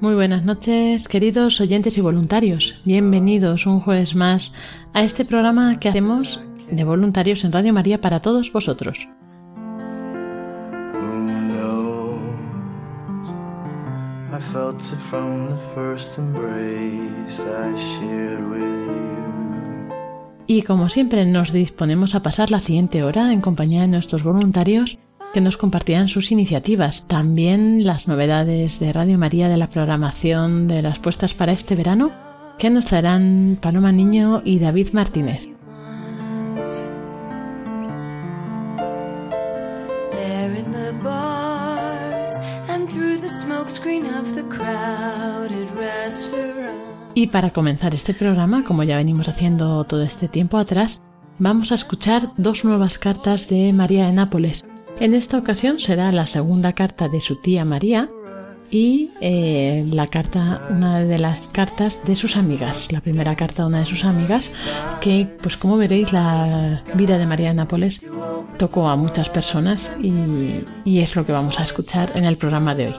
Muy buenas noches, queridos oyentes y voluntarios. Bienvenidos un jueves más a este programa que hacemos de voluntarios en Radio María para todos vosotros. Y como siempre nos disponemos a pasar la siguiente hora en compañía de nuestros voluntarios que nos compartirán sus iniciativas, también las novedades de Radio María de la programación de las puestas para este verano que nos traerán Paloma Niño y David Martínez. Y para comenzar este programa, como ya venimos haciendo todo este tiempo atrás, vamos a escuchar dos nuevas cartas de María de Nápoles. En esta ocasión será la segunda carta de su tía María y eh, la carta, una de las cartas de sus amigas. La primera carta de una de sus amigas, que, pues como veréis, la vida de María de Nápoles tocó a muchas personas y, y es lo que vamos a escuchar en el programa de hoy.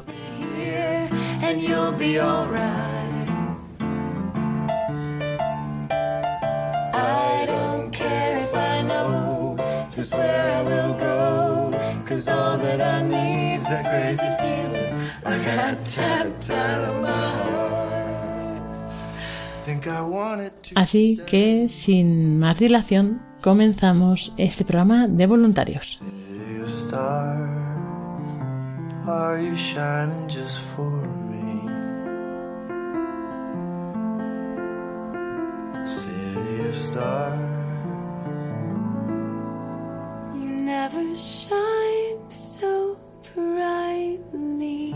Where I will go. Cause all that I need's that crazy feeling I got tapped out of my heart. Think I wanted to. Así que, sin más dilación, comenzamos este programa de voluntarios. City of stars, are you shining just for me? City of stars, never so brightly.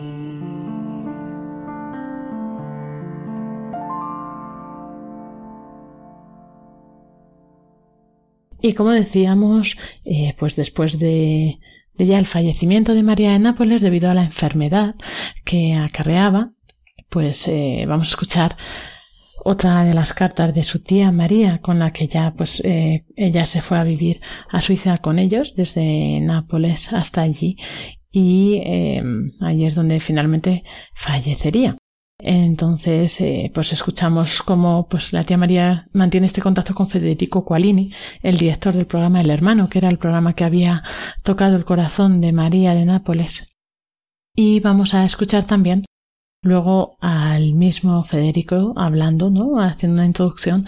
Y como decíamos, eh, pues después de, de ya el fallecimiento de María de Nápoles debido a la enfermedad que acarreaba, pues eh, vamos a escuchar otra de las cartas de su tía María con la que ya pues eh, ella se fue a vivir a Suiza con ellos desde Nápoles hasta allí y eh, allí es donde finalmente fallecería. Entonces, eh, pues escuchamos cómo pues, la tía María mantiene este contacto con Federico Qualini, el director del programa El Hermano, que era el programa que había tocado el corazón de María de Nápoles. Y vamos a escuchar también luego al mismo Federico hablando, ¿no? Haciendo una introducción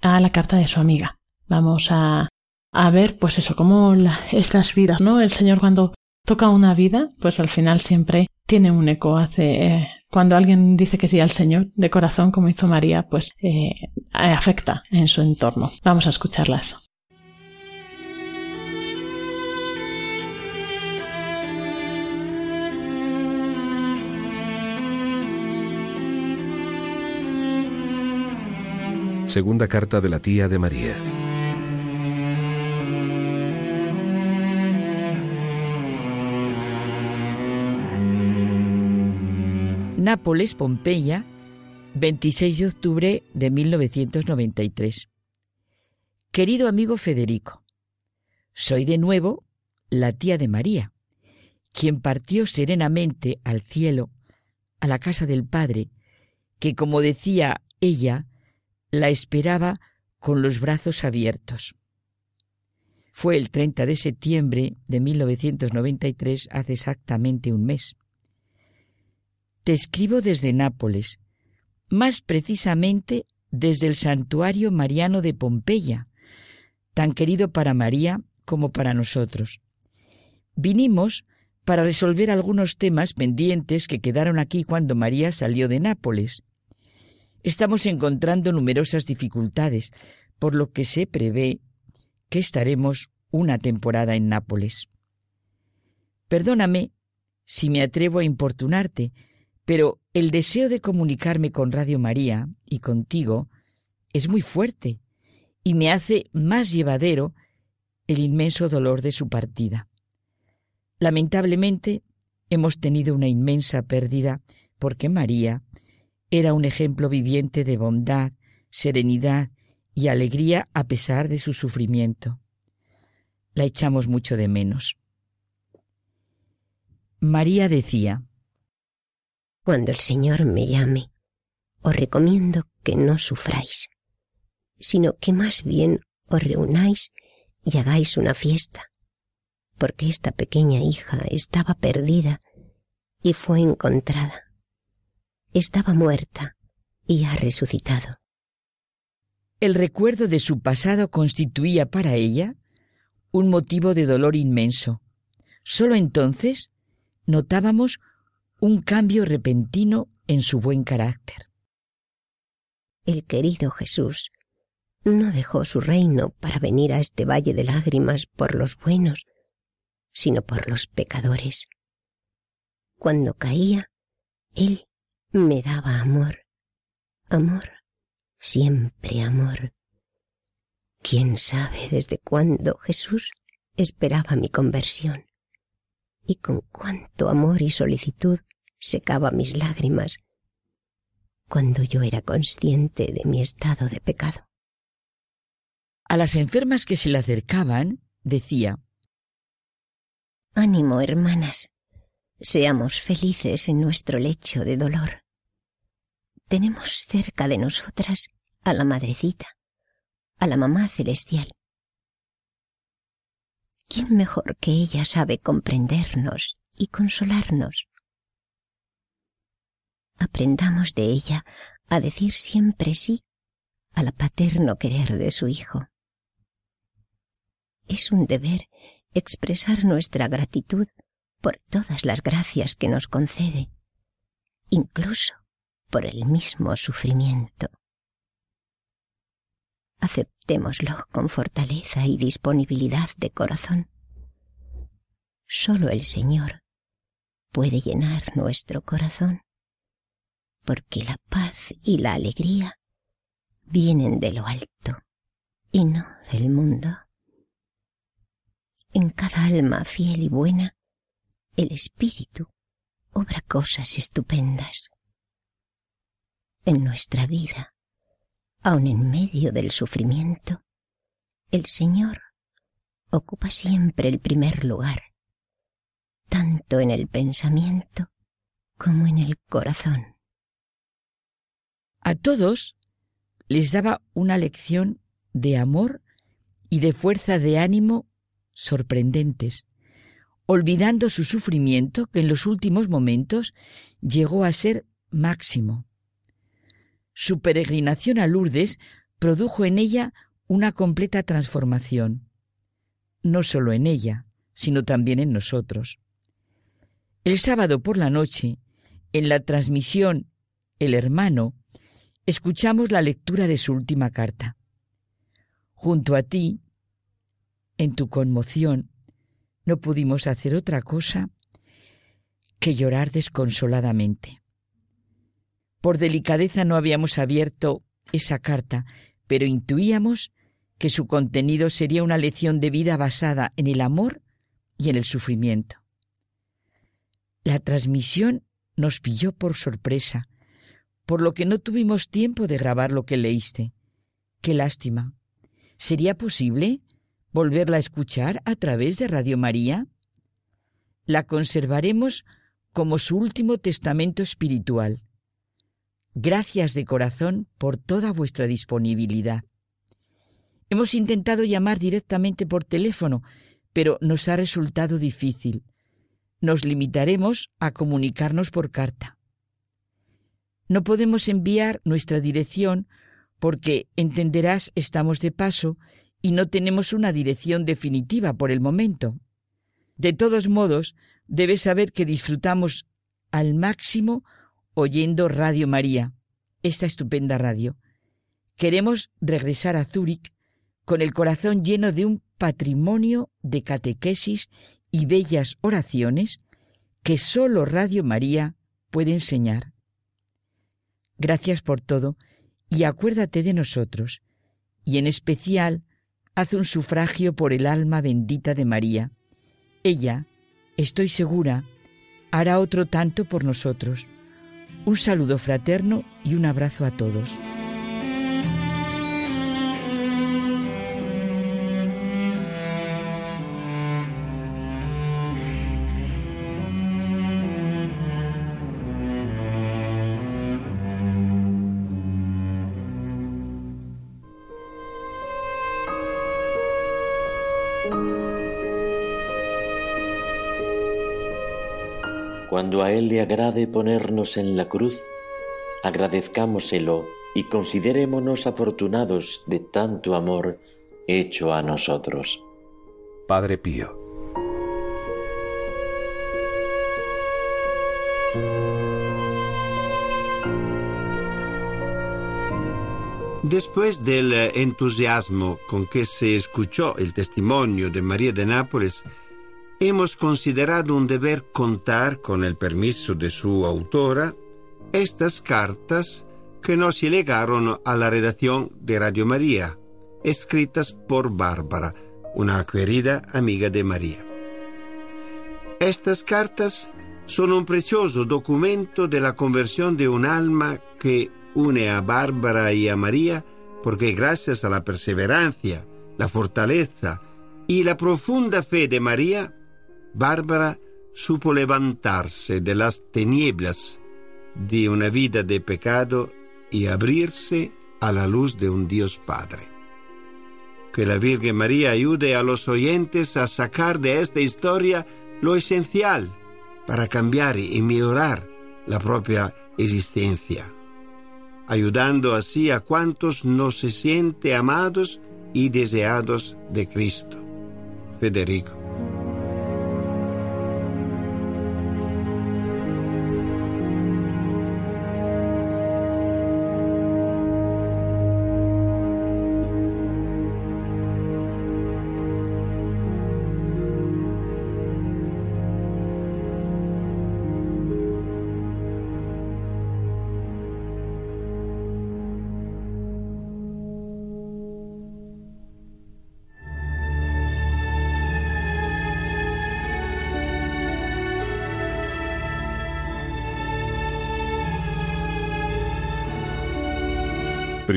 a la carta de su amiga. Vamos a, a ver, pues eso, cómo la- estas vidas, ¿no? El Señor cuando toca una vida, pues al final siempre tiene un eco, hace, eh, cuando alguien dice que sí al Señor de corazón, como hizo María, pues eh, afecta en su entorno. Vamos a escucharlas. Segunda carta de la tía de María. Nápoles, Pompeya, 26 de octubre de 1993. Querido amigo Federico, soy de nuevo la tía de María, quien partió serenamente al cielo, a la casa del Padre, que, como decía ella, la esperaba con los brazos abiertos. Fue el 30 de septiembre de 1993, hace exactamente un mes. Te escribo desde Nápoles, más precisamente desde el santuario mariano de Pompeya, tan querido para María como para nosotros. Vinimos para resolver algunos temas pendientes que quedaron aquí cuando María salió de Nápoles. Estamos encontrando numerosas dificultades, por lo que se prevé que estaremos una temporada en Nápoles. Perdóname si me atrevo a importunarte, pero el deseo de comunicarme con Radio María y contigo es muy fuerte y me hace más llevadero el inmenso dolor de su partida. Lamentablemente, hemos tenido una inmensa pérdida porque María era un ejemplo viviente de bondad, serenidad y alegría a pesar de su sufrimiento. La echamos mucho de menos. María decía, Cuando el Señor me llame, os recomiendo que no sufráis, sino que más bien os reunáis y hagáis una fiesta, porque esta pequeña hija estaba perdida y fue encontrada. Estaba muerta y ha resucitado. El recuerdo de su pasado constituía para ella un motivo de dolor inmenso. Solo entonces notábamos un cambio repentino en su buen carácter. El querido Jesús no dejó su reino para venir a este valle de lágrimas por los buenos, sino por los pecadores. Cuando caía, Él me daba amor, amor, siempre amor. ¿Quién sabe desde cuándo Jesús esperaba mi conversión? Y con cuánto amor y solicitud secaba mis lágrimas cuando yo era consciente de mi estado de pecado. A las enfermas que se le acercaban, decía, Ánimo, hermanas, seamos felices en nuestro lecho de dolor. Tenemos cerca de nosotras a la Madrecita, a la Mamá Celestial. ¿Quién mejor que ella sabe comprendernos y consolarnos? Aprendamos de ella a decir siempre sí al paterno querer de su Hijo. Es un deber expresar nuestra gratitud por todas las gracias que nos concede, incluso por el mismo sufrimiento. Aceptémoslo con fortaleza y disponibilidad de corazón. Solo el Señor puede llenar nuestro corazón, porque la paz y la alegría vienen de lo alto y no del mundo. En cada alma fiel y buena, el Espíritu obra cosas estupendas. En nuestra vida, aun en medio del sufrimiento, el Señor ocupa siempre el primer lugar, tanto en el pensamiento como en el corazón. A todos les daba una lección de amor y de fuerza de ánimo sorprendentes, olvidando su sufrimiento que en los últimos momentos llegó a ser máximo. Su peregrinación a Lourdes produjo en ella una completa transformación, no solo en ella, sino también en nosotros. El sábado por la noche, en la transmisión El hermano, escuchamos la lectura de su última carta. Junto a ti, en tu conmoción, no pudimos hacer otra cosa que llorar desconsoladamente. Por delicadeza no habíamos abierto esa carta, pero intuíamos que su contenido sería una lección de vida basada en el amor y en el sufrimiento. La transmisión nos pilló por sorpresa, por lo que no tuvimos tiempo de grabar lo que leíste. Qué lástima. ¿Sería posible volverla a escuchar a través de Radio María? La conservaremos como su último testamento espiritual. Gracias de corazón por toda vuestra disponibilidad. Hemos intentado llamar directamente por teléfono, pero nos ha resultado difícil. Nos limitaremos a comunicarnos por carta. No podemos enviar nuestra dirección porque, entenderás, estamos de paso y no tenemos una dirección definitiva por el momento. De todos modos, Debes saber que disfrutamos al máximo oyendo Radio María, esta estupenda radio. Queremos regresar a Zúrich con el corazón lleno de un patrimonio de catequesis y bellas oraciones que sólo Radio María puede enseñar. Gracias por todo y acuérdate de nosotros, y en especial haz un sufragio por el alma bendita de María. Ella, estoy segura, hará otro tanto por nosotros. Un saludo fraterno y un abrazo a todos. Cuando a Él le agrade ponernos en la cruz, agradezcámoselo y considerémonos afortunados de tanto amor hecho a nosotros. Padre Pío. Después del entusiasmo con que se escuchó el testimonio de María de Nápoles, hemos considerado un deber contar, con el permiso de su autora, estas cartas que nos llegaron a la redacción de Radio María, escritas por Bárbara, una querida amiga de María. Estas cartas son un precioso documento de la conversión de un alma que une a Bárbara y a María porque gracias a la perseverancia, la fortaleza y la profunda fe de María, Bárbara supo levantarse de las tinieblas de una vida de pecado y abrirse a la luz de un Dios Padre. Que la Virgen María ayude a los oyentes a sacar de esta historia lo esencial para cambiar y mejorar la propia existencia, ayudando así a cuantos no se sienten amados y deseados de Cristo. Federico.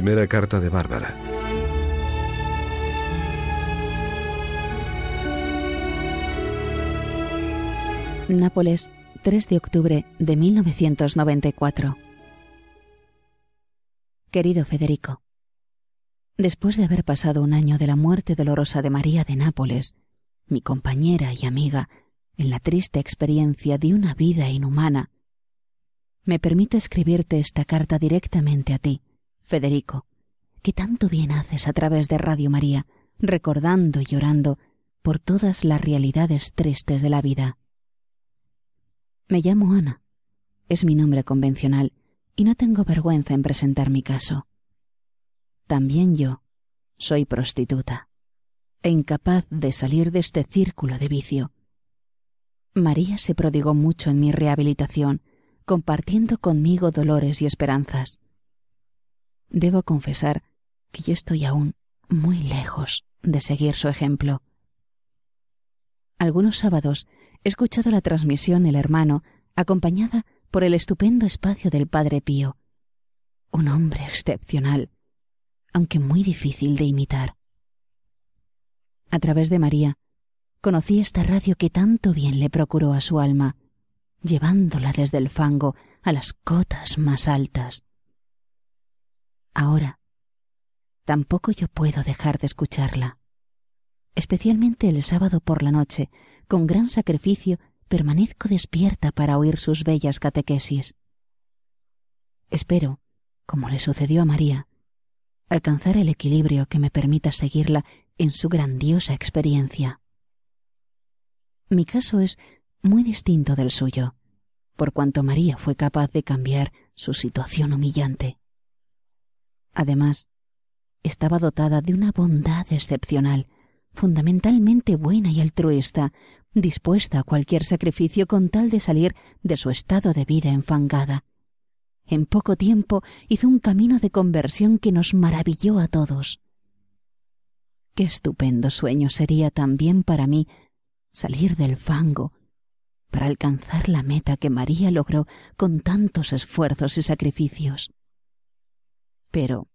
Primera carta de Bárbara. Nápoles, 3 de octubre de 1994. Querido Federico, después de haber pasado un año de la muerte dolorosa de María de Nápoles, mi compañera y amiga, en la triste experiencia de una vida inhumana, me permito escribirte esta carta directamente a ti, Federico, que tanto bien haces a través de Radio María, recordando y llorando por todas las realidades tristes de la vida. Me llamo Ana. Es mi nombre convencional y no tengo vergüenza en presentar mi caso. También yo soy prostituta e incapaz de salir de este círculo de vicio. María se prodigó mucho en mi rehabilitación, compartiendo conmigo dolores y esperanzas. Debo confesar que yo estoy aún muy lejos de seguir su ejemplo. Algunos sábados he escuchado la transmisión El Hermano, acompañada por el estupendo espacio del Padre Pío. Un hombre excepcional, aunque muy difícil de imitar. A través de María, conocí esta radio que tanto bien le procuró a su alma, llevándola desde el fango a las cotas más altas. Ahora, tampoco yo puedo dejar de escucharla. Especialmente el sábado por la noche, con gran sacrificio, permanezco despierta para oír sus bellas catequesis. Espero, como le sucedió a María, alcanzar el equilibrio que me permita seguirla en su grandiosa experiencia. Mi caso es muy distinto del suyo, por cuanto María fue capaz de cambiar su situación humillante. Además, estaba dotada de una bondad excepcional, fundamentalmente buena y altruista, dispuesta a cualquier sacrificio con tal de salir de su estado de vida enfangada. En poco tiempo hizo un camino de conversión que nos maravilló a todos. Qué estupendo sueño sería también para mí salir del fango para alcanzar la meta que María logró con tantos esfuerzos y sacrificios. Pero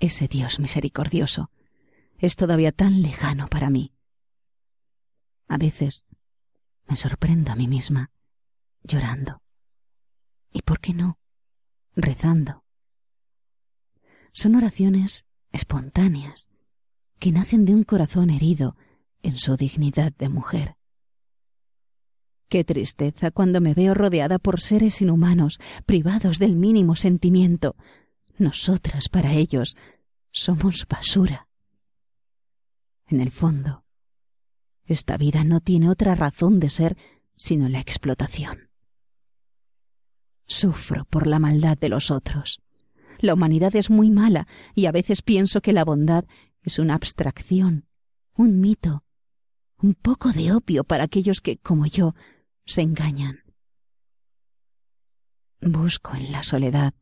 ese Dios misericordioso es todavía tan lejano para mí. A veces me sorprendo a mí misma, llorando. ¿Y por qué no? Rezando. Son oraciones espontáneas, que nacen de un corazón herido en su dignidad de mujer. Qué tristeza cuando me veo rodeada por seres inhumanos, privados del mínimo sentimiento. Nosotras para ellos somos basura. En el fondo, esta vida no tiene otra razón de ser sino la explotación. Sufro por la maldad de los otros. La humanidad es muy mala y a veces pienso que la bondad es una abstracción, un mito, un poco de opio para aquellos que, como yo, se engañan. Busco en la soledad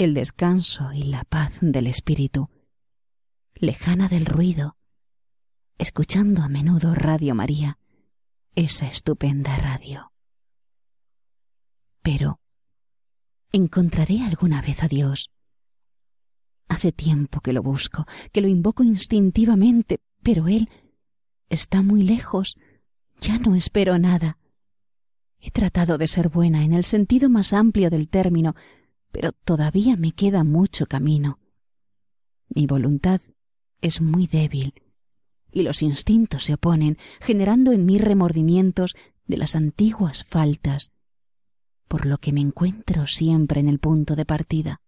el descanso y la paz del espíritu, lejana del ruido, escuchando a menudo Radio María, esa estupenda radio. Pero, ¿encontraré alguna vez a Dios? Hace tiempo que lo busco, que lo invoco instintivamente, pero Él está muy lejos. Ya no espero nada. He tratado de ser buena en el sentido más amplio del término, pero todavía me queda mucho camino. Mi voluntad es muy débil y los instintos se oponen, generando en mí remordimientos de las antiguas faltas, por lo que me encuentro siempre en el punto de partida.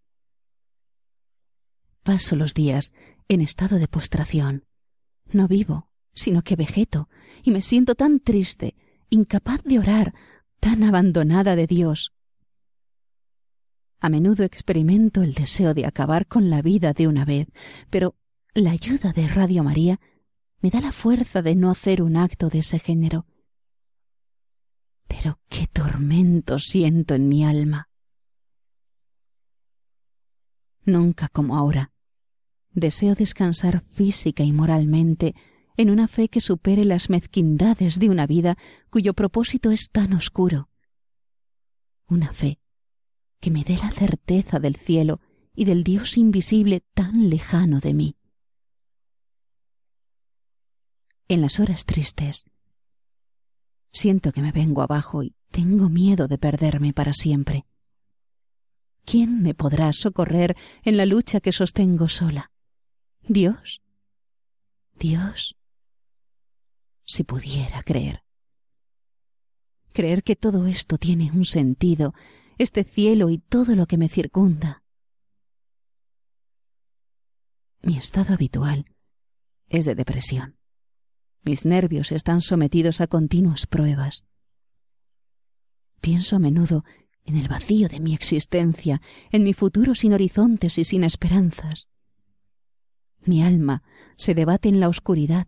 Paso los días en estado de postración. No vivo, sino que vegeto, y me siento tan triste, incapaz de orar, tan abandonada de Dios. A menudo experimento el deseo de acabar con la vida de una vez, pero la ayuda de Radio María me da la fuerza de no hacer un acto de ese género. Pero qué tormento siento en mi alma. Nunca como ahora. Deseo descansar física y moralmente en una fe que supere las mezquindades de una vida cuyo propósito es tan oscuro. Una fe que me dé la certeza del cielo y del Dios invisible tan lejano de mí. En las horas tristes, siento que me vengo abajo y tengo miedo de perderme para siempre. ¿Quién me podrá socorrer en la lucha que sostengo sola? ¿Dios? ¿Dios? si pudiera creer. Creer que todo esto tiene un sentido, este cielo y todo lo que me circunda. Mi estado habitual es de depresión. Mis nervios están sometidos a continuas pruebas. Pienso a menudo en el vacío de mi existencia, en mi futuro sin horizontes y sin esperanzas. Mi alma se debate en la oscuridad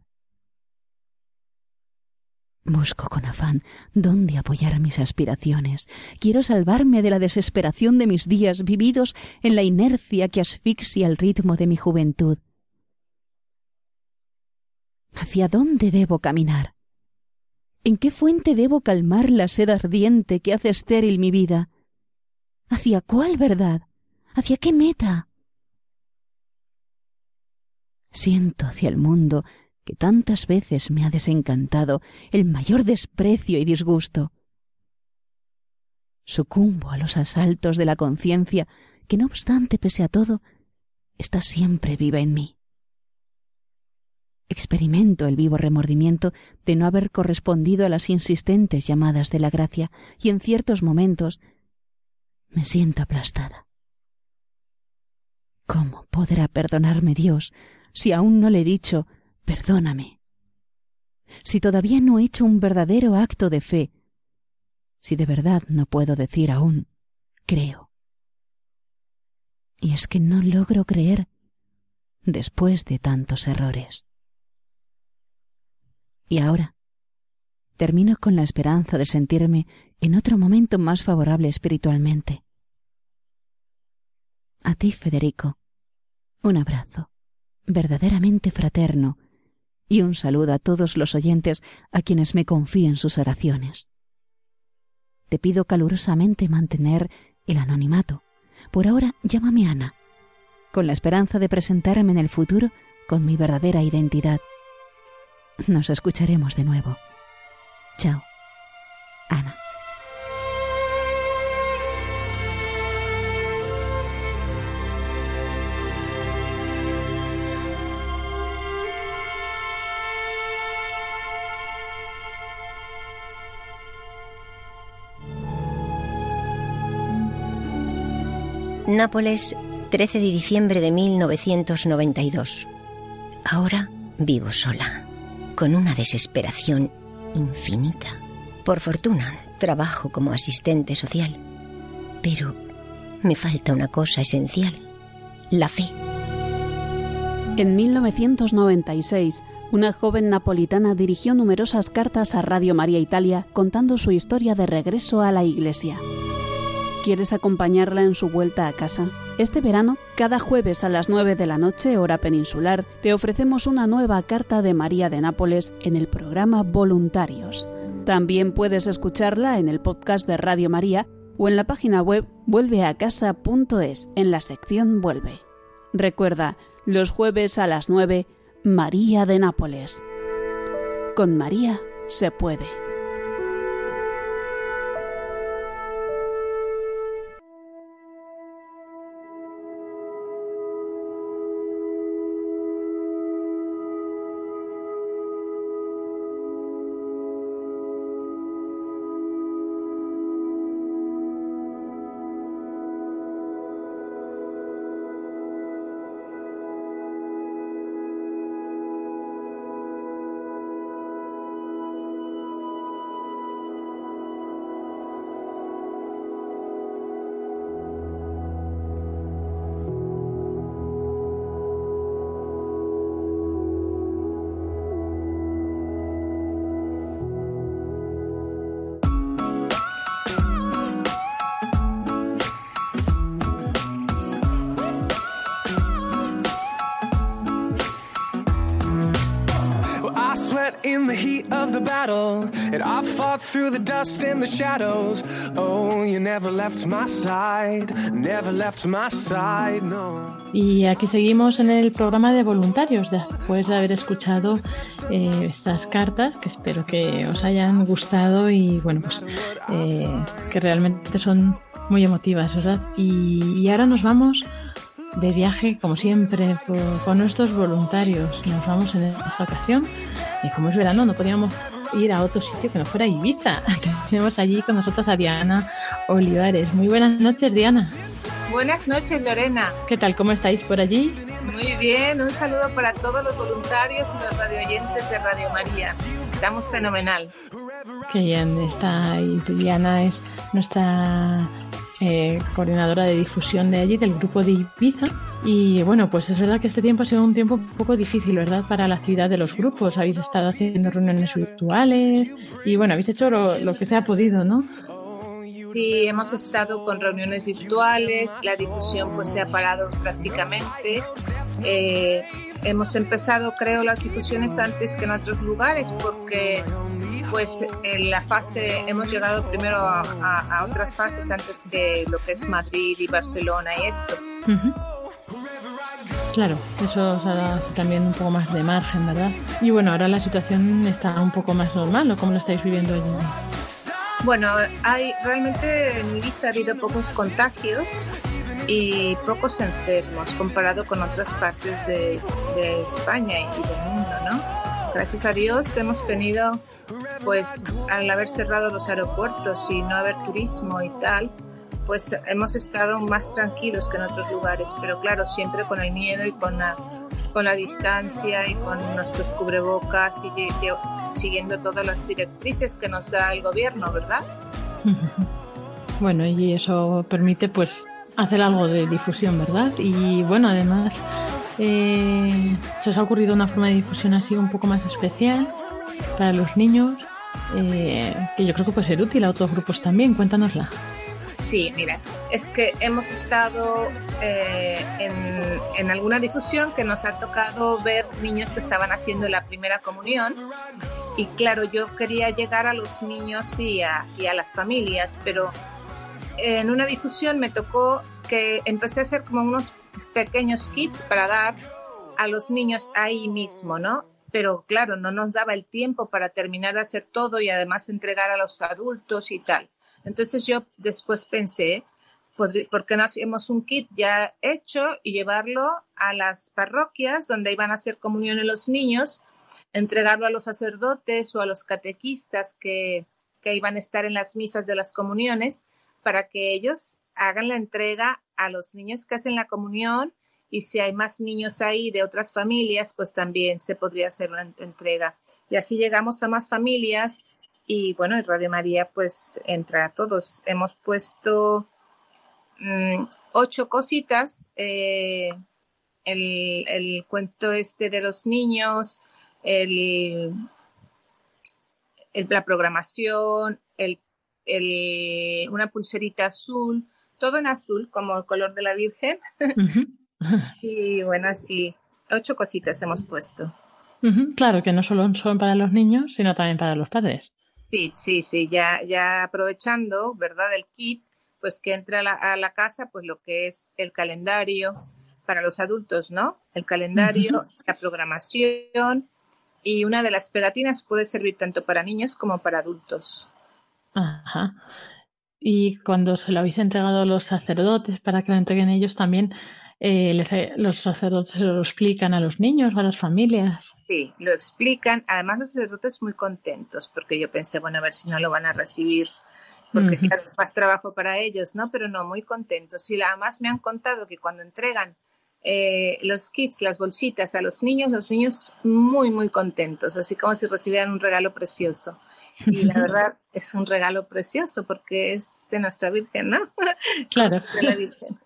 Busco con afán dónde apoyar mis aspiraciones. Quiero salvarme de la desesperación de mis días vividos en la inercia que asfixia el ritmo de mi juventud. ¿Hacia dónde debo caminar? ¿En qué fuente debo calmar la sed ardiente que hace estéril mi vida? ¿Hacia cuál verdad? ¿Hacia qué meta? Siento hacia el mundo que tantas veces me ha desencantado el mayor desprecio y disgusto. Sucumbo a los asaltos de la conciencia que, no obstante, pese a todo, está siempre viva en mí. Experimento el vivo remordimiento de no haber correspondido a las insistentes llamadas de la gracia y en ciertos momentos me siento aplastada. ¿Cómo podrá perdonarme Dios si aún no le he dicho Perdóname. si todavía no he hecho un verdadero acto de fe, si de verdad no puedo decir aún, creo. Y es que no logro creer después de tantos errores. Y ahora termino con la esperanza de sentirme en otro momento más favorable espiritualmente. A ti, Federico, un abrazo verdaderamente fraterno y un saludo a todos los oyentes a quienes me confíen sus oraciones. Te pido calurosamente mantener el anonimato. Por ahora llámame Ana, con la esperanza de presentarme en el futuro con mi verdadera identidad. Nos escucharemos de nuevo. Chao. Ana. Nápoles, 13 de diciembre de 1992. Ahora vivo sola, con una desesperación infinita. Por fortuna, trabajo como asistente social. Pero me falta una cosa esencial, la fe. En 1996, una joven napolitana dirigió numerosas cartas a Radio María Italia contando su historia de regreso a la iglesia. ¿Quieres acompañarla en su vuelta a casa? Este verano, cada jueves a las 9 de la noche, hora peninsular, te ofrecemos una nueva carta de María de Nápoles en el programa Voluntarios. También puedes escucharla en el podcast de Radio María o en la página web vuelveacasa.es en la sección Vuelve. Recuerda, los jueves a las 9, María de Nápoles. Con María se puede. Through the dust and the shadows. Oh, you never left my side, never left my side, no. Y aquí seguimos en el programa de voluntarios, después de haber escuchado eh, estas cartas, que espero que os hayan gustado y bueno, pues eh, que realmente son muy emotivas, ¿verdad? Y, y ahora nos vamos de viaje, como siempre, por, con nuestros voluntarios. Nos vamos en esta ocasión y como es verano, no podíamos ir a otro sitio que no fuera Ibiza. Tenemos allí con nosotros a Diana Olivares. Muy buenas noches, Diana. Buenas noches, Lorena. ¿Qué tal? ¿Cómo estáis por allí? Muy bien, un saludo para todos los voluntarios y los radioyentes de Radio María. Estamos fenomenal. Qué bien, está ahí. Diana es nuestra eh, coordinadora de difusión de allí, del grupo de Ibiza. Y bueno, pues es verdad que este tiempo ha sido un tiempo un poco difícil, ¿verdad? Para la actividad de los grupos. Habéis estado haciendo reuniones virtuales y bueno, habéis hecho lo, lo que se ha podido, ¿no? Sí, hemos estado con reuniones virtuales, la difusión pues se ha parado prácticamente. Eh, hemos empezado, creo, las difusiones antes que en otros lugares porque pues en la fase hemos llegado primero a, a, a otras fases antes que lo que es Madrid y Barcelona y esto. Claro, eso ha dado también un poco más de margen, ¿verdad? Y bueno, ahora la situación está un poco más normal, ¿o cómo lo estáis viviendo allí? Bueno, hay realmente en Ibiza ha habido pocos contagios y pocos enfermos comparado con otras partes de, de España y del mundo, ¿no? Gracias a Dios hemos tenido, pues al haber cerrado los aeropuertos y no haber turismo y tal, pues hemos estado más tranquilos que en otros lugares, pero claro, siempre con el miedo y con la, con la distancia y con nuestros cubrebocas y que siguiendo todas las directrices que nos da el gobierno, ¿verdad? Bueno, y eso permite pues hacer algo de difusión, ¿verdad? Y bueno, además eh, se os ha ocurrido una forma de difusión así un poco más especial para los niños, eh, que yo creo que puede ser útil a otros grupos también. Cuéntanosla. Sí, mira, es que hemos estado eh, en, en, alguna difusión que nos ha tocado ver niños que estaban haciendo la primera comunión y claro, yo quería llegar a los niños y a, y a las familias, pero en una difusión me tocó que empecé a hacer como unos pequeños kits para dar a los niños ahí mismo, ¿no? Pero claro, no nos daba el tiempo para terminar de hacer todo y además entregar a los adultos y tal. Entonces yo después pensé, ¿por qué no hacemos un kit ya hecho y llevarlo a las parroquias donde iban a hacer comunión los niños, entregarlo a los sacerdotes o a los catequistas que, que iban a estar en las misas de las comuniones para que ellos hagan la entrega a los niños que hacen la comunión y si hay más niños ahí de otras familias, pues también se podría hacer una entrega. Y así llegamos a más familias y bueno, en Radio María pues entra a todos. Hemos puesto mmm, ocho cositas, eh, el, el, cuento este de los niños, el, el la programación, el, el, una pulserita azul, todo en azul como el color de la Virgen. Uh -huh. y bueno, así, ocho cositas hemos puesto. Uh -huh. Claro, que no solo son para los niños, sino también para los padres. Sí, sí, sí, ya, ya aprovechando, ¿verdad? El kit, pues que entra a la, a la casa, pues lo que es el calendario para los adultos, ¿no? El calendario, uh -huh. la programación y una de las pegatinas puede servir tanto para niños como para adultos. Ajá. Y cuando se lo habéis entregado a los sacerdotes para que lo entreguen ellos también, eh, les, los sacerdotes se lo explican a los niños o a las familias. Sí, lo explican. Además, los sacerdotes muy contentos porque yo pensé, bueno, a ver si no lo van a recibir, porque uh -huh. claro, es más trabajo para ellos, ¿no? Pero no, muy contentos. Y además me han contado que cuando entregan eh, los kits, las bolsitas a los niños, los niños muy, muy contentos, así como si recibieran un regalo precioso. Y la verdad es un regalo precioso porque es de nuestra Virgen, ¿no? Claro. De la Virgen.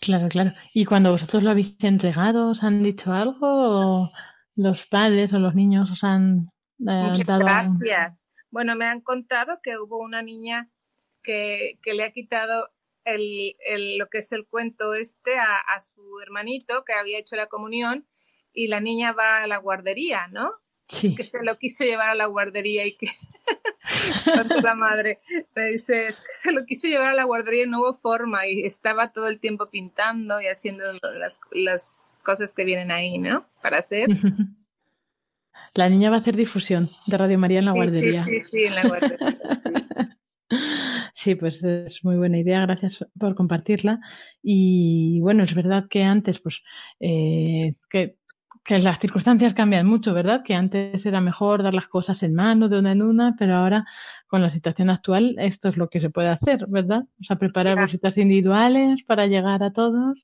Claro, claro. ¿Y cuando vosotros lo habéis entregado, os han dicho algo? ¿O los padres o los niños os han eh, Muchas dado gracias. Bueno, me han contado que hubo una niña que, que le ha quitado el, el, lo que es el cuento este a, a su hermanito que había hecho la comunión y la niña va a la guardería, ¿no? Sí. Es que se lo quiso llevar a la guardería y que la madre me dice, es que se lo quiso llevar a la guardería y no hubo forma y estaba todo el tiempo pintando y haciendo las, las cosas que vienen ahí, ¿no? Para hacer. La niña va a hacer difusión de Radio María en la sí, guardería. Sí, sí, sí, en la guardería. Sí, pues es muy buena idea, gracias por compartirla. Y bueno, es verdad que antes, pues, eh, que que las circunstancias cambian mucho, ¿verdad? Que antes era mejor dar las cosas en mano, de una en una, pero ahora con la situación actual esto es lo que se puede hacer, ¿verdad? O sea, preparar Claro. bolsitas individuales para llegar a todos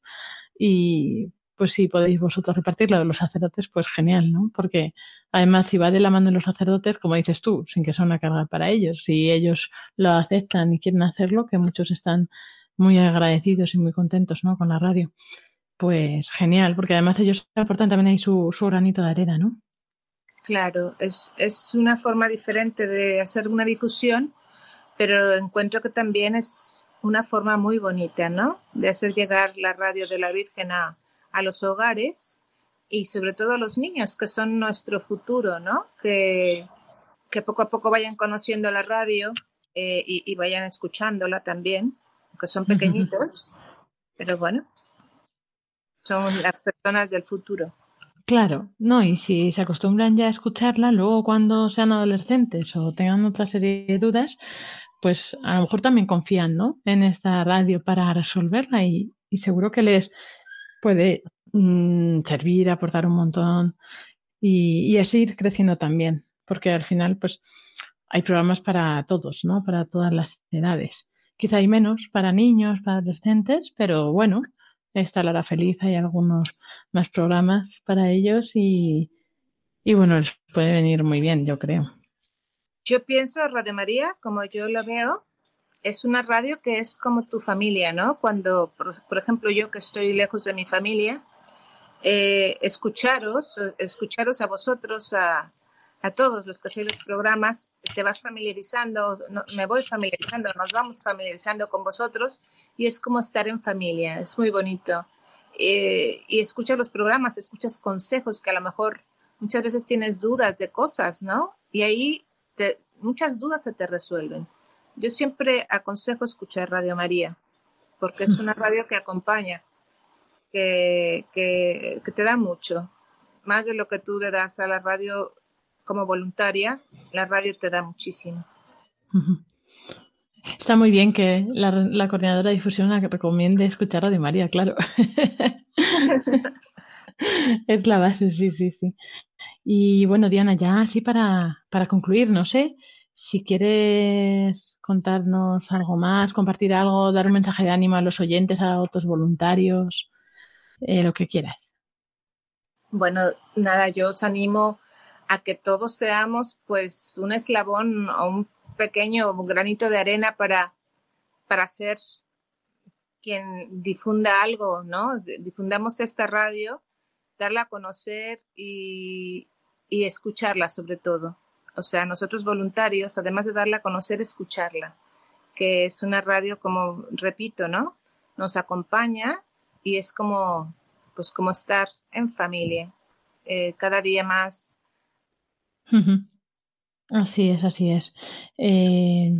y pues si podéis vosotros repartirlo de los sacerdotes, pues genial, ¿no? Porque además si va de la mano de los sacerdotes, como dices tú, sin que sea una carga para ellos, si ellos lo aceptan y quieren hacerlo, que muchos están muy agradecidos y muy contentos, ¿no? Con la radio. Pues genial, porque además ellos aportan también ahí su, su granito de arena, ¿no? Claro, es, es una forma diferente de hacer una difusión, pero encuentro que también es una forma muy bonita, ¿no? De hacer llegar la radio de la Virgen a, a los hogares y sobre todo a los niños, que son nuestro futuro, ¿no? Que, que poco a poco vayan conociendo la radio eh, y, y vayan escuchándola también, que son pequeñitos, pero bueno, son las personas del futuro. Claro, no, y si se acostumbran ya a escucharla, luego cuando sean adolescentes o tengan otra serie de dudas, pues a lo mejor también confían, ¿no? En esta radio para resolverla y, seguro que les puede mm, servir, aportar un montón y, y así ir creciendo también, porque al final, pues hay programas para todos, ¿no? Para todas las edades. Quizá hay menos para niños, para adolescentes, pero bueno, está la hora feliz, hay algunos más programas para ellos y, Y bueno, les puede venir muy bien, yo creo. Yo pienso, Radio María, como yo lo veo, es una radio que es como tu familia, ¿no? Cuando, por, por ejemplo, yo que estoy lejos de mi familia, eh, escucharos, escucharos a vosotros, a, a todos los que hacéis los programas, te vas familiarizando, no, me voy familiarizando, nos vamos familiarizando con vosotros y es como estar en familia, es muy bonito. Eh, y escuchas los programas, escuchas consejos que a lo mejor muchas veces tienes dudas de cosas, ¿no? Y ahí te, muchas dudas se te resuelven. Yo siempre aconsejo escuchar Radio María, porque es una radio que acompaña, que, que, que te da mucho, más de lo que tú le das a la radio como voluntaria, la radio te da muchísimo. Está muy bien que la, la coordinadora de difusión la que recomiende escuchar Radio María, claro. es la base, sí, sí, sí. Y bueno, Diana, ya así para, para concluir, no sé si quieres contarnos algo más, compartir algo, dar un mensaje de ánimo a los oyentes, a otros voluntarios, eh, lo que quieras. Bueno, nada, yo os animo a que todos seamos pues un eslabón o un pequeño granito de arena para, para ser quien difunda algo, ¿no? Difundamos esta radio, darla a conocer y, y escucharla sobre todo. O sea, nosotros voluntarios, además de darla a conocer, escucharla, que es una radio como, repito, ¿no? Nos acompaña y es como, pues como estar en familia, eh, cada día más Así es, así es. Eh,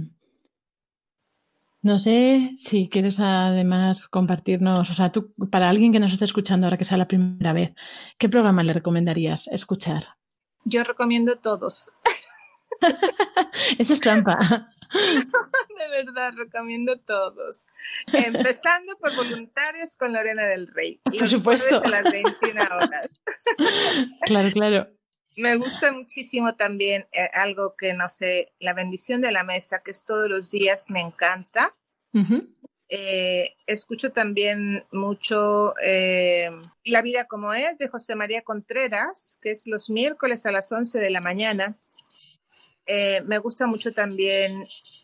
no sé si quieres además compartirnos, o sea, tú, para alguien que nos esté escuchando ahora que sea la primera vez, ¿qué programa le recomendarías escuchar? Yo recomiendo todos. Eso es trampa. De verdad, recomiendo todos. Empezando por voluntarios con Lorena del Rey. Por supuesto. Las 21 horas. Claro, claro. Me gusta muchísimo también eh, algo que no sé, la bendición de la mesa, que es todos los días, me encanta. Eh, escucho también mucho eh, La vida como es de José María Contreras, que es los miércoles a las 11 de la mañana. Eh, me gusta mucho también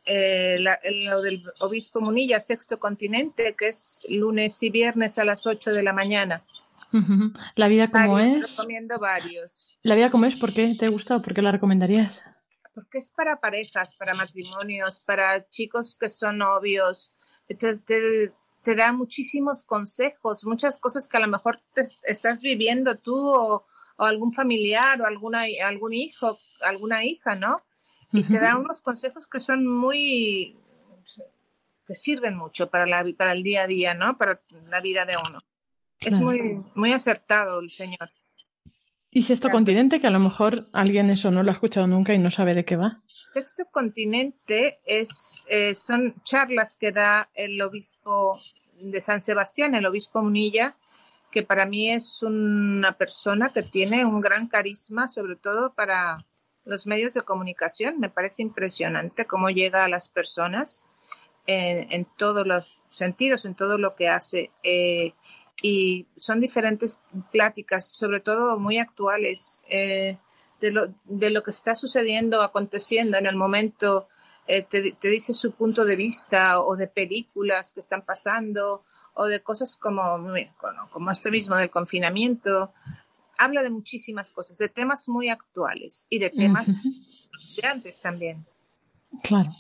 la- lo del obispo Munilla, Sexto Continente, que es lunes y viernes a las 8 de la mañana. La vida como Varios, es. recomiendo varios. La vida como es, ¿por qué te gusta o por qué la recomendarías? porque es para parejas, para matrimonios, para chicos que son novios. Te, te- te da muchísimos consejos, muchas cosas que a lo mejor te estás viviendo tú o, o algún familiar o alguna, algún hijo, alguna hija, ¿no? Y te da unos consejos que son muy, que sirven mucho para, la, para el día a día, ¿no? Para la vida de uno. Es Claro. muy, muy acertado el señor. Y Sexto Continente, que a lo mejor alguien eso no lo ha escuchado nunca y no sabe de qué va. Sexto Continente es, eh, son charlas que da el obispo de San Sebastián, el obispo Munilla, que para mí es una persona que tiene un gran carisma, sobre todo para los medios de comunicación. Me parece impresionante cómo llega a las personas en, en todos los sentidos, en todo lo que hace. Eh, y son diferentes pláticas, sobre todo muy actuales, eh, de, lo, de lo que está sucediendo, aconteciendo en el momento. Eh, te, te dice su punto de vista o de películas que están pasando o de cosas como, como, esto mismo del confinamiento. Habla de muchísimas cosas, de temas muy actuales y de temas de antes también. Claro.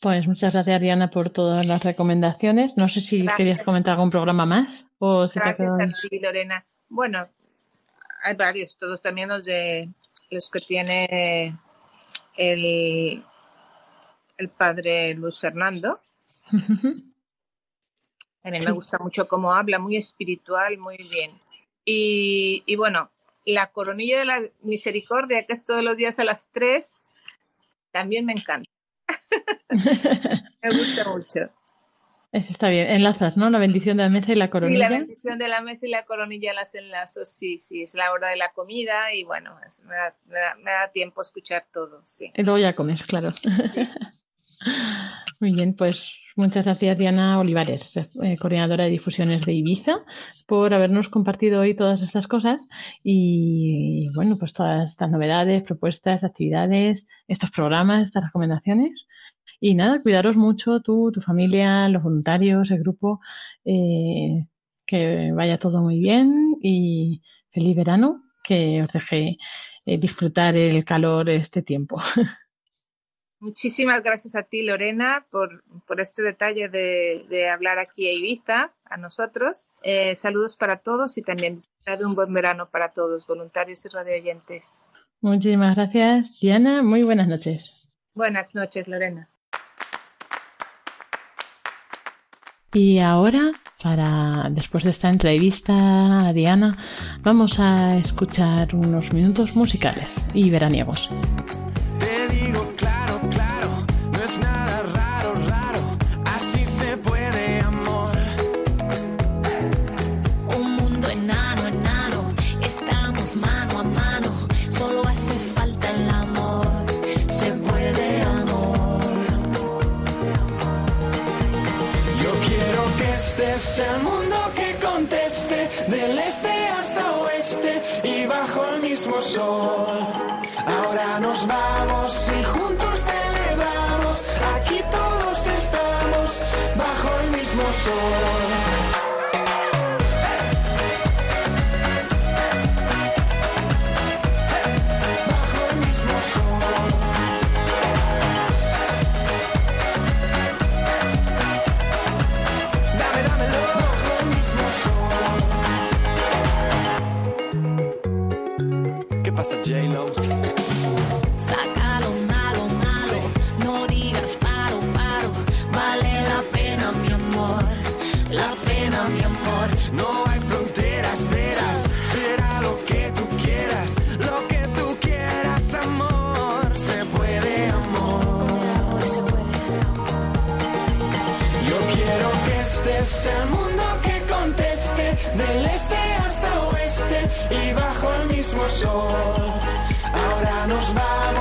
Pues muchas gracias, Diana, por todas las recomendaciones. No sé si Gracias. querías comentar algún programa más o se te ha Gracias a ti, Lorena. Bueno, hay varios, todos también los de los que tiene el, el padre Luis Fernando. También me gusta mucho cómo habla, muy espiritual, muy bien. Y, y bueno, la coronilla de la misericordia, que es todos los días a las 3, también me encanta. me gusta mucho. Está bien. Enlazas, ¿no? La bendición de la mesa y la coronilla. la bendición de la mesa y la coronilla las enlazo, sí, sí, es la hora de la comida y bueno, es- me da, me da- me da tiempo escuchar todo, sí. Y luego ya comes, claro. Muy bien, pues muchas gracias Diana Olivares, eh, coordinadora de difusiones de Ibiza, por habernos compartido hoy todas estas cosas y, bueno, pues todas estas novedades, propuestas, actividades, estos programas, estas recomendaciones. Y nada, cuidaros mucho tú, tu familia, los voluntarios, el grupo, eh, que vaya todo muy bien y feliz verano, que os deje eh, disfrutar el calor este tiempo. Muchísimas gracias a ti, Lorena, por, por este detalle de, de, hablar aquí a Ibiza, a nosotros. Eh, saludos para todos y también disfrutar de un buen verano para todos, voluntarios y radioyentes. Muchísimas gracias, Diana. Muy buenas noches. Buenas noches, Lorena. Y ahora, para después de esta entrevista a Diana, vamos a escuchar unos minutos musicales y veraniegos. Mismo mi amor. No hay fronteras, serás, será lo que tú quieras, lo que tú quieras, amor. Se puede, amor. Yo quiero que sea el mundo que conteste, del este hasta oeste y bajo el mismo sol. Ahora nos vamos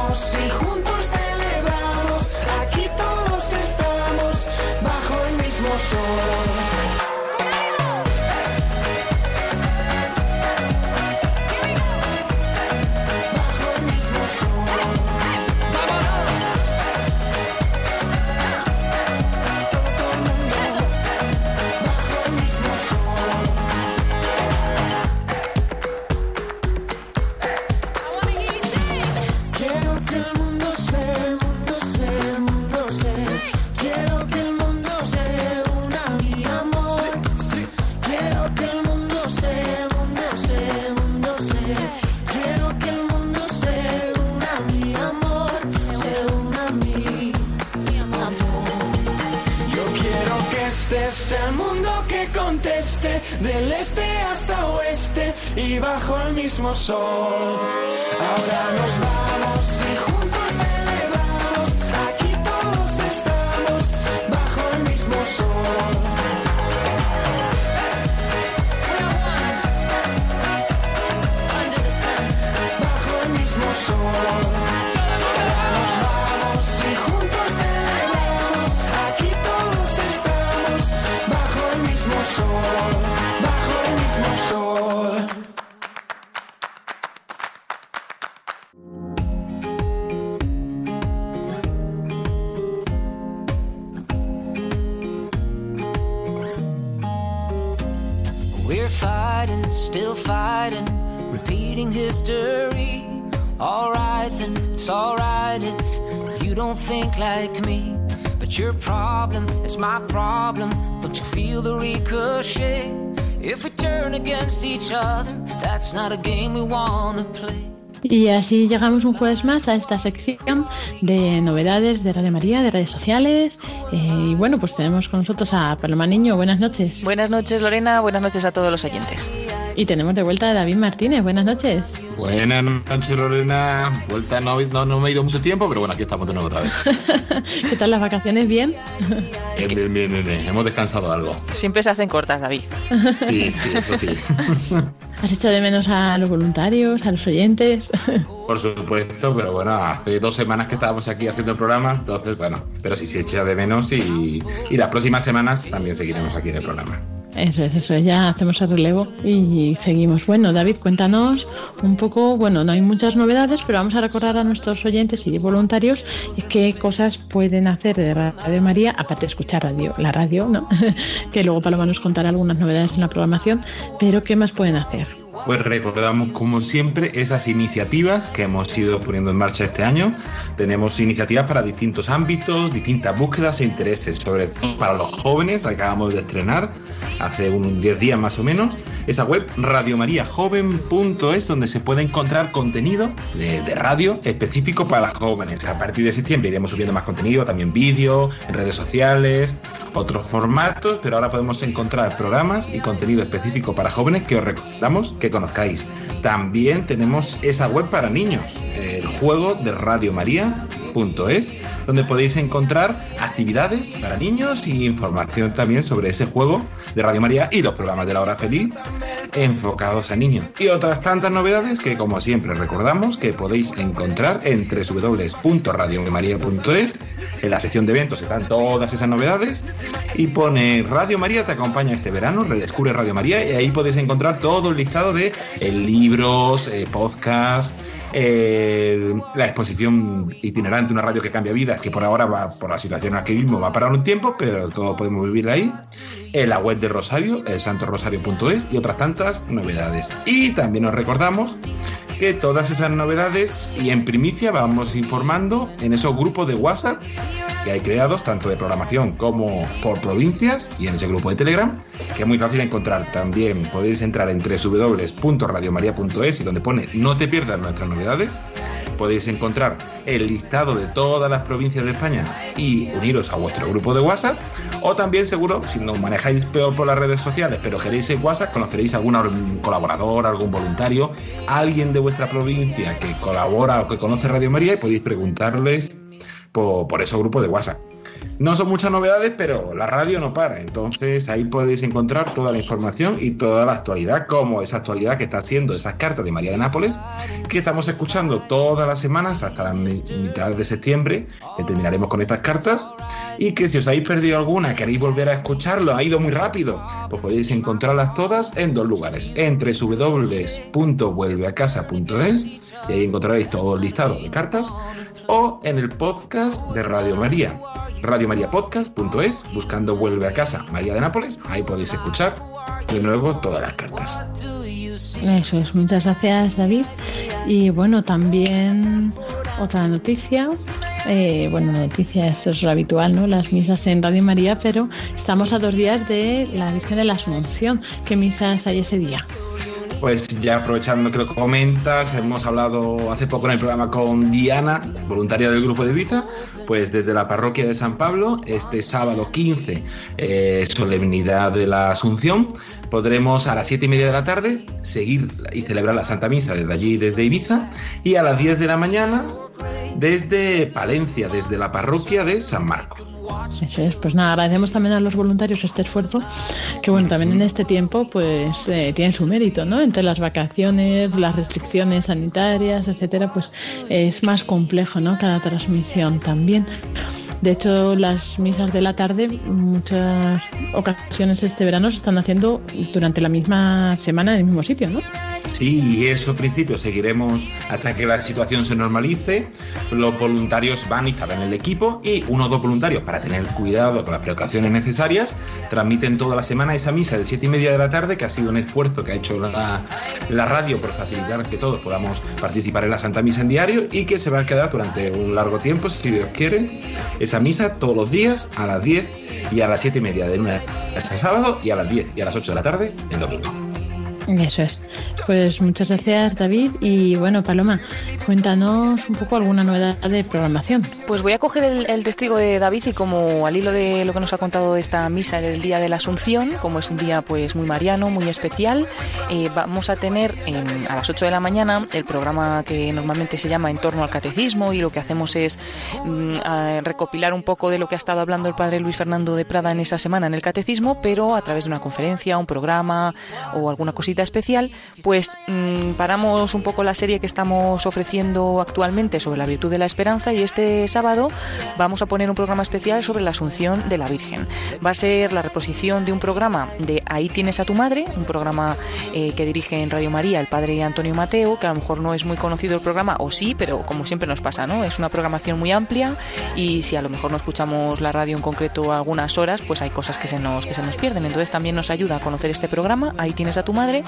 problem is my problem. Don't you feel the ricochet? If we turn against each other, that's not a game we wanna play. Y así llegamos un jueves más a esta sección de novedades de Radio María, de redes sociales. Eh, y bueno, pues tenemos con nosotros a Paloma Niño. Buenas noches. Buenas noches, Lorena. Buenas noches a todos los oyentes. Y tenemos de vuelta a David Martínez. Buenas noches. Buenas noches, Lorena. Vuelta, no, no, no me he ido mucho tiempo, pero bueno, aquí estamos de nuevo otra vez. ¿Qué tal las vacaciones? ¿Bien? Bien, bien, bien, bien, bien. Hemos descansado algo. Siempre se hacen cortas, David. Sí, sí, eso sí. ¿Has echado de menos a los voluntarios, a los oyentes? Por supuesto, pero bueno, hace dos semanas que estábamos aquí haciendo el programa, entonces bueno, pero sí se echa de menos y, y las próximas semanas también seguiremos aquí en el programa. Eso es, eso es, ya hacemos el relevo y seguimos. Bueno, David, cuéntanos un poco, bueno, no hay muchas novedades, pero vamos a recordar a nuestros oyentes y voluntarios qué cosas pueden hacer de Radio María, aparte de escuchar radio, la radio, ¿no? que luego Paloma nos contará algunas novedades en la programación, pero ¿qué más pueden hacer? Pues recordamos como siempre esas iniciativas que hemos ido poniendo en marcha este año. Tenemos iniciativas para distintos ámbitos, distintas búsquedas e intereses, sobre todo para los jóvenes. Acabamos de estrenar hace unos 10 días más o menos esa web radiomariajoven.es donde se puede encontrar contenido de, radio específico para jóvenes. A partir de septiembre iremos subiendo más contenido, también vídeo, redes sociales, otros formatos, pero ahora podemos encontrar programas y contenido específico para jóvenes que os recomendamos que conozcáis. También tenemos esa web para niños, el juego de radiomaria.es, donde podéis encontrar actividades para niños y información también sobre ese juego de Radio María y los programas de la hora feliz enfocados a niños. Y otras tantas novedades que como siempre recordamos que podéis encontrar en www.radiomaria.es. En la sección de eventos están todas esas novedades y pone Radio María te acompaña este verano, redescubre Radio María y ahí podéis encontrar todo el listado de eh, libros, eh, podcasts, eh, la exposición itinerante, una radio que cambia vidas, que por ahora va por la situación aquí mismo, va a parar un tiempo, pero todo podemos vivir ahí. En la web de Rosario, el santorosario.es y otras tantas novedades. Y también os recordamos que todas esas novedades y en primicia vamos informando en esos grupos de WhatsApp que hay creados, tanto de programación como por provincias y en ese grupo de Telegram, que es muy fácil encontrar. También podéis entrar en www.radiomaria.es y donde pone no te pierdas nuestras novedades. Podéis encontrar el listado de todas las provincias de España y uniros a vuestro grupo de WhatsApp. O también, seguro, si nos manejáis peor por las redes sociales, pero queréis en WhatsApp, conoceréis algún colaborador, algún voluntario, alguien de vuestra provincia que colabora o que conoce Radio María y podéis preguntarles por, por esos grupos de WhatsApp. No son muchas novedades, pero la radio no para. Entonces ahí podéis encontrar toda la información y toda la actualidad, como esa actualidad que está haciendo esas cartas de María de Nápoles, que estamos escuchando todas las semanas hasta la mitad de septiembre, que terminaremos con estas cartas. Y que si os habéis perdido alguna, queréis volver a escucharlo, ha ido muy rápido, pues podéis encontrarlas todas en dos lugares: en www.vuelveacasa.es, y ahí encontraréis todo el listado de cartas, o en el podcast de Radio María radiomariapodcast.es, buscando Vuelve a casa María de Nápoles, ahí podéis escuchar de nuevo todas las cartas. Eso es, muchas gracias David. Y bueno, también otra noticia, eh, bueno, noticia, esto es lo habitual, ¿no? Las misas en Radio María, pero estamos a dos días de la Virgen de la Asunción. ¿Qué misas hay ese día? Pues ya aprovechando que lo comentas, hemos hablado hace poco en el programa con Diana, voluntaria del grupo de Ibiza, pues desde la parroquia de San Pablo, este sábado 15, eh, solemnidad de la Asunción, podremos a las 7 y media de la tarde seguir y celebrar la Santa Misa desde allí, desde Ibiza, y a las 10 de la mañana desde Palencia, desde la parroquia de San Marcos. Eso es, pues nada, agradecemos también a los voluntarios este esfuerzo, que bueno, también en este tiempo pues eh, tienen su mérito, ¿no? Entre las vacaciones, las restricciones sanitarias, etcétera, pues es más complejo, ¿no? Cada transmisión también. De hecho, las misas de la tarde, muchas ocasiones este verano se están haciendo durante la misma semana en el mismo sitio, ¿no? Sí, y eso principio seguiremos hasta que la situación se normalice. Los voluntarios van y están en el equipo y uno o dos voluntarios, para tener cuidado con las precauciones necesarias, transmiten toda la semana esa misa de siete y media de la tarde, que ha sido un esfuerzo que ha hecho la, radio por facilitar que todos podamos participar en la Santa Misa en diario y que se va a quedar durante un largo tiempo, si Dios quiere, esa misa todos los días a las 10 y a las siete y media de una a sábado y a las 10 y a las 8 de la tarde el domingo. Eso es. Pues muchas gracias, David. Y bueno, Paloma, cuéntanos un poco alguna novedad de programación. Pues voy a coger el, testigo de David y como al hilo de lo que nos ha contado esta misa del día de la Asunción, como es un día pues muy mariano, muy especial, eh, vamos a tener en, a las 8 de la mañana el programa que normalmente se llama En torno al catecismo y lo que hacemos es mm, recopilar un poco de lo que ha estado hablando el padre Luis Fernando de Prada en esa semana en el catecismo, pero a través de una conferencia, un programa o alguna cosita especial, pues mm, paramos un poco la serie que estamos ofreciendo actualmente sobre la virtud de la esperanza y este sábado vamos a poner un programa especial sobre la Asunción de la Virgen. Va a ser la reposición de un programa de Ahí tienes a tu madre, un programa eh, que dirige en Radio María el padre Antonio Mateo, que a lo mejor no es muy conocido el programa, o sí, pero como siempre nos pasa, ¿no? Es una programación muy amplia y si a lo mejor no escuchamos la radio en concreto algunas horas, pues hay cosas que se nos, que se nos pierden. Entonces también nos ayuda a conocer este programa, Ahí tienes a tu madre,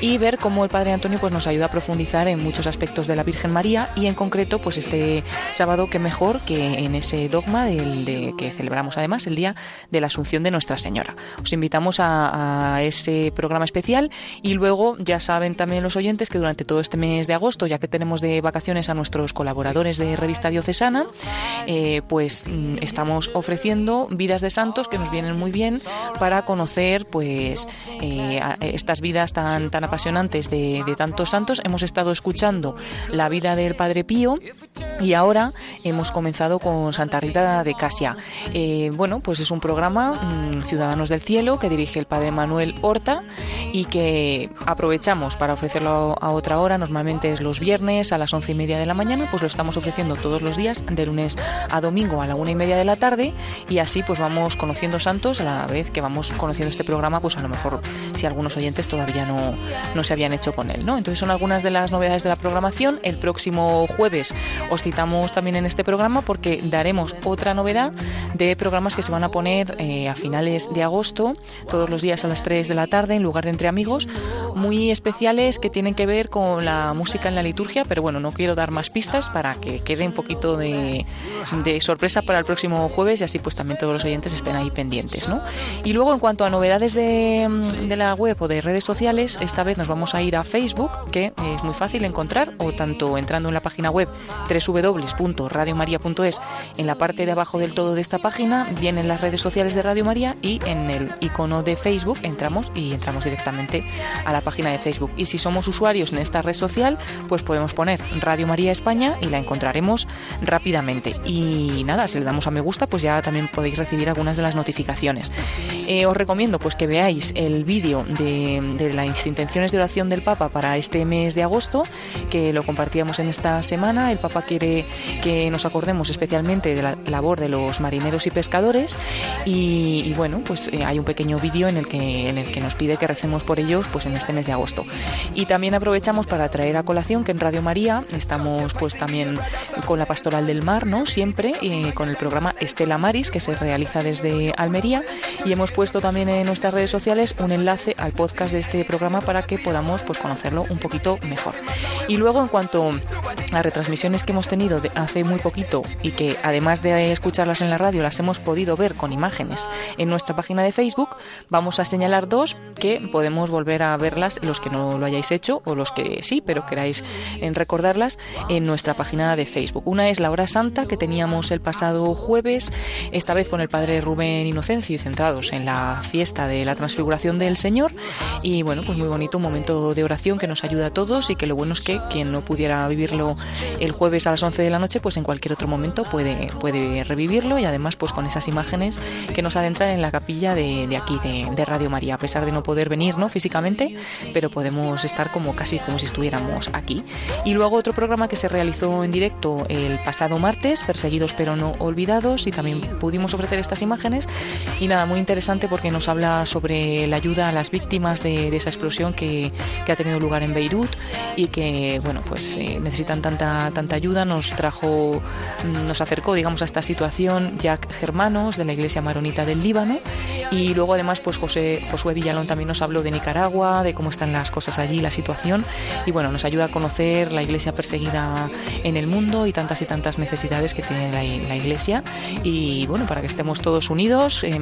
y ver cómo el padre Antonio pues nos ayuda a profundizar en muchos aspectos de la Virgen María y en concreto pues este sábado que mejor que en ese dogma del, de, que celebramos además el día de la Asunción de Nuestra Señora. Os invitamos a, ese programa especial y luego ya saben también los oyentes que durante todo este mes de agosto, ya que tenemos de vacaciones a nuestros colaboradores de Revista Diocesana, eh, pues mm, estamos ofreciendo vidas de santos que nos vienen muy bien para conocer pues eh, estas vidas tan, tan apasionantes de, de tantos santos. Hemos estado escuchando la vida del Padre Pío y ahora hemos comenzado con Santa Rita de Casia. Eh, bueno, pues es un programa mmm, Ciudadanos del Cielo que dirige el Padre Manuel Horta y que aprovechamos para ofrecerlo a otra hora. Normalmente es los viernes a las once y media de la mañana, pues lo estamos ofreciendo todos los días, de lunes a domingo a la una y media de la tarde y así pues vamos conociendo santos a la vez que vamos conociendo este programa, pues a lo mejor si algunos oyentes todavía no, se habían hecho con él, ¿no? Entonces son algunas de las novedades de la programación. El próximo jueves os citamos también en este programa porque daremos otra novedad de programas que se van a poner eh, a finales de agosto, todos los días a las 3 de la tarde, en lugar de entre amigos, muy especiales que tienen que ver con la música en la liturgia, pero bueno, no quiero dar más pistas para que quede un poquito de, sorpresa para el próximo jueves y así pues también todos los oyentes estén ahí pendientes, ¿no? Y luego en cuanto a novedades de, de la web o de redes sociales, esta vez nos vamos a ir a Facebook, que es muy fácil encontrar, o tanto entrando en la página web www.radiomaria.es, en la parte de abajo del todo de esta página vienen las redes sociales de Radio María y en el icono de Facebook entramos y entramos directamente a la página de Facebook. Y si somos usuarios en esta red social, pues podemos poner Radio María España y la encontraremos rápidamente. Y nada, si le damos a me gusta, pues ya también podéis recibir algunas de las notificaciones. Eh, os recomiendo pues que veáis el vídeo de, de las intenciones de oración del Papa para este mes de agosto, que lo compartíamos en esta semana. El Papa quiere que nos acordemos especialmente de la labor de los marineros y pescadores y, y bueno, pues eh, hay un pequeño vídeo en el que en el que nos pide que recemos por ellos pues en este mes de agosto. Y también aprovechamos para traer a colación que en Radio María estamos pues también con la Pastoral del Mar, ¿no? Siempre eh, con el programa Estela Maris que se realiza desde Almería y hemos puesto también en nuestras redes sociales un enlace al podcast de este programa para que podamos pues conocerlo un poquito mejor. Y luego en cuanto a retransmisiones que hemos tenido de hace muy poquito y que además de escucharlas en la radio las hemos podido ver con imágenes en nuestra página de Facebook, vamos a señalar dos que podemos volver a verlas los que no lo hayáis hecho o los que sí, pero queráis en recordarlas en nuestra página de Facebook. Una es la hora santa que teníamos el pasado jueves, esta vez con el padre Rubén Inocencio y centrados en la fiesta de la transfiguración del Señor y bueno, pues muy bonito, un momento de oración que nos ayuda a todos y que lo bueno es que quien no pudiera vivirlo el jueves a las 11 de la noche, pues en cualquier otro momento puede, puede revivirlo y además pues con esas imágenes que nos adentran en la capilla de, de aquí, de, de, Radio María, a pesar de no poder venir ¿no? físicamente, pero podemos estar como casi como si estuviéramos aquí. Y luego otro programa que se realizó en directo el pasado martes, Perseguidos pero no olvidados, y también pudimos ofrecer estas imágenes. Y nada, muy interesante porque nos habla sobre la ayuda a las víctimas de, de esa explosión que, ha tenido lugar en Beirut y que, bueno, pues eh, necesitan tanta, tanta ayuda. Nos trajo, nos acercó, digamos, a esta situación Jack Germanos de la Iglesia Maronita del Líbano y luego además pues José, Josué Villalón también nos habló de Nicaragua, de cómo están las cosas allí, la situación y bueno, nos ayuda a conocer la iglesia perseguida en el mundo y tantas y tantas necesidades que tiene la, la iglesia y bueno, para que estemos todos unidos eh,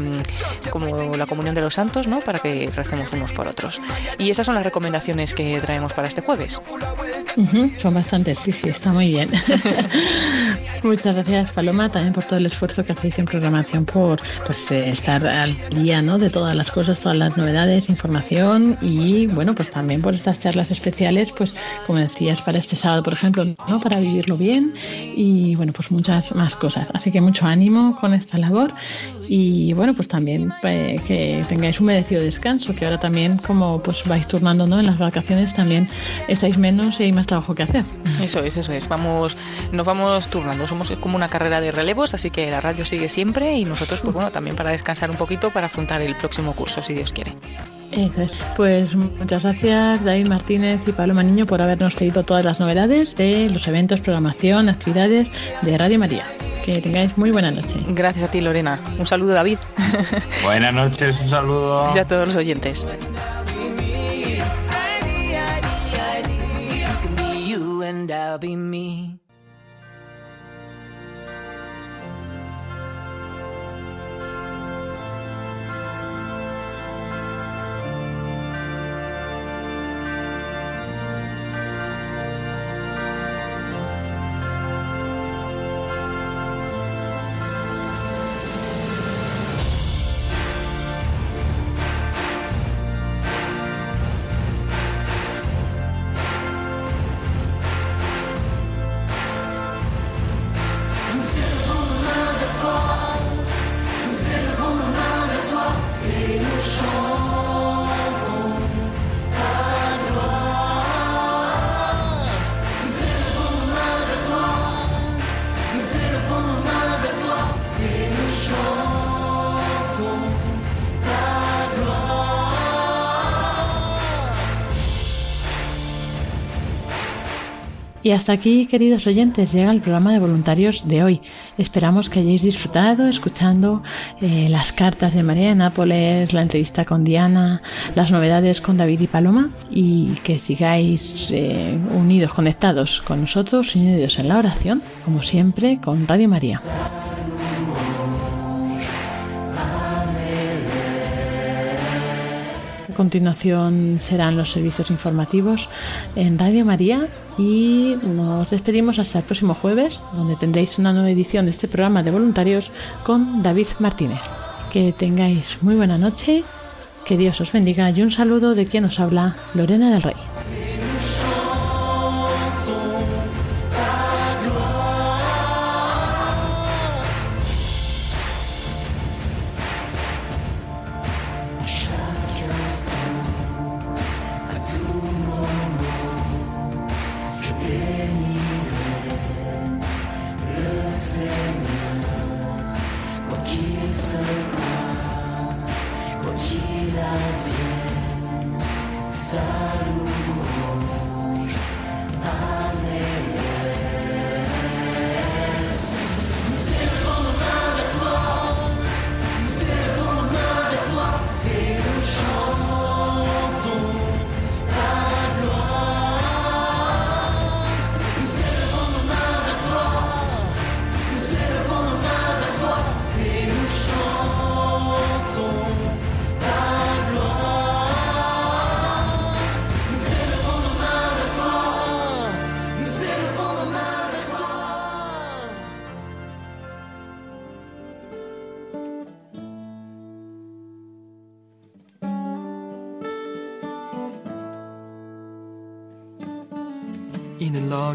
como la comunión de los santos, ¿no? Para que recemos unos por otros. Y esas son las recomendaciones que traemos para este jueves. Uh -huh, son bastantes, sí, sí, está muy bien. Muchas gracias Paloma también por todo el esfuerzo que hacéis en programación por pues eh, estar al día ¿no? de todas las cosas, todas las novedades, información y bueno pues también por estas charlas especiales pues como decías para este sábado por ejemplo no para vivirlo bien y bueno pues muchas más cosas así que mucho ánimo con esta labor y bueno pues también eh, que tengáis un merecido descanso que ahora también como pues vais turnando ¿no? en las vacaciones también estáis menos y hay más trabajo que hacer. Eso es eso es. Vamos nos vamos turnando. Somos como una carrera de relevos así que la radio sigue siempre y nosotros pues bueno también para descansar un poquito para afrontar el próximo curso si Dios quiere eso es. Pues muchas gracias David Martínez y Paloma Niño por habernos traído todas las novedades de los eventos, programación, actividades de Radio María. Que tengáis muy buena noche. Gracias a ti, Lorena. Un saludo, David. Buenas noches, un saludo. Y a todos los oyentes. Y hasta aquí, queridos oyentes, llega el programa de voluntarios de hoy. Esperamos que hayáis disfrutado escuchando eh, las cartas de María de Nápoles, la entrevista con Diana, las novedades con David y Paloma y que sigáis eh, unidos, conectados con nosotros, unidos en la oración, como siempre, con Radio María. Continuación serán los servicios informativos en Radio María y nos despedimos hasta el próximo jueves, donde tendréis una nueva edición de este programa de voluntarios con David Martínez. Que tengáis muy buena noche, que Dios os bendiga y un saludo de quien os habla, Lorena del Rey.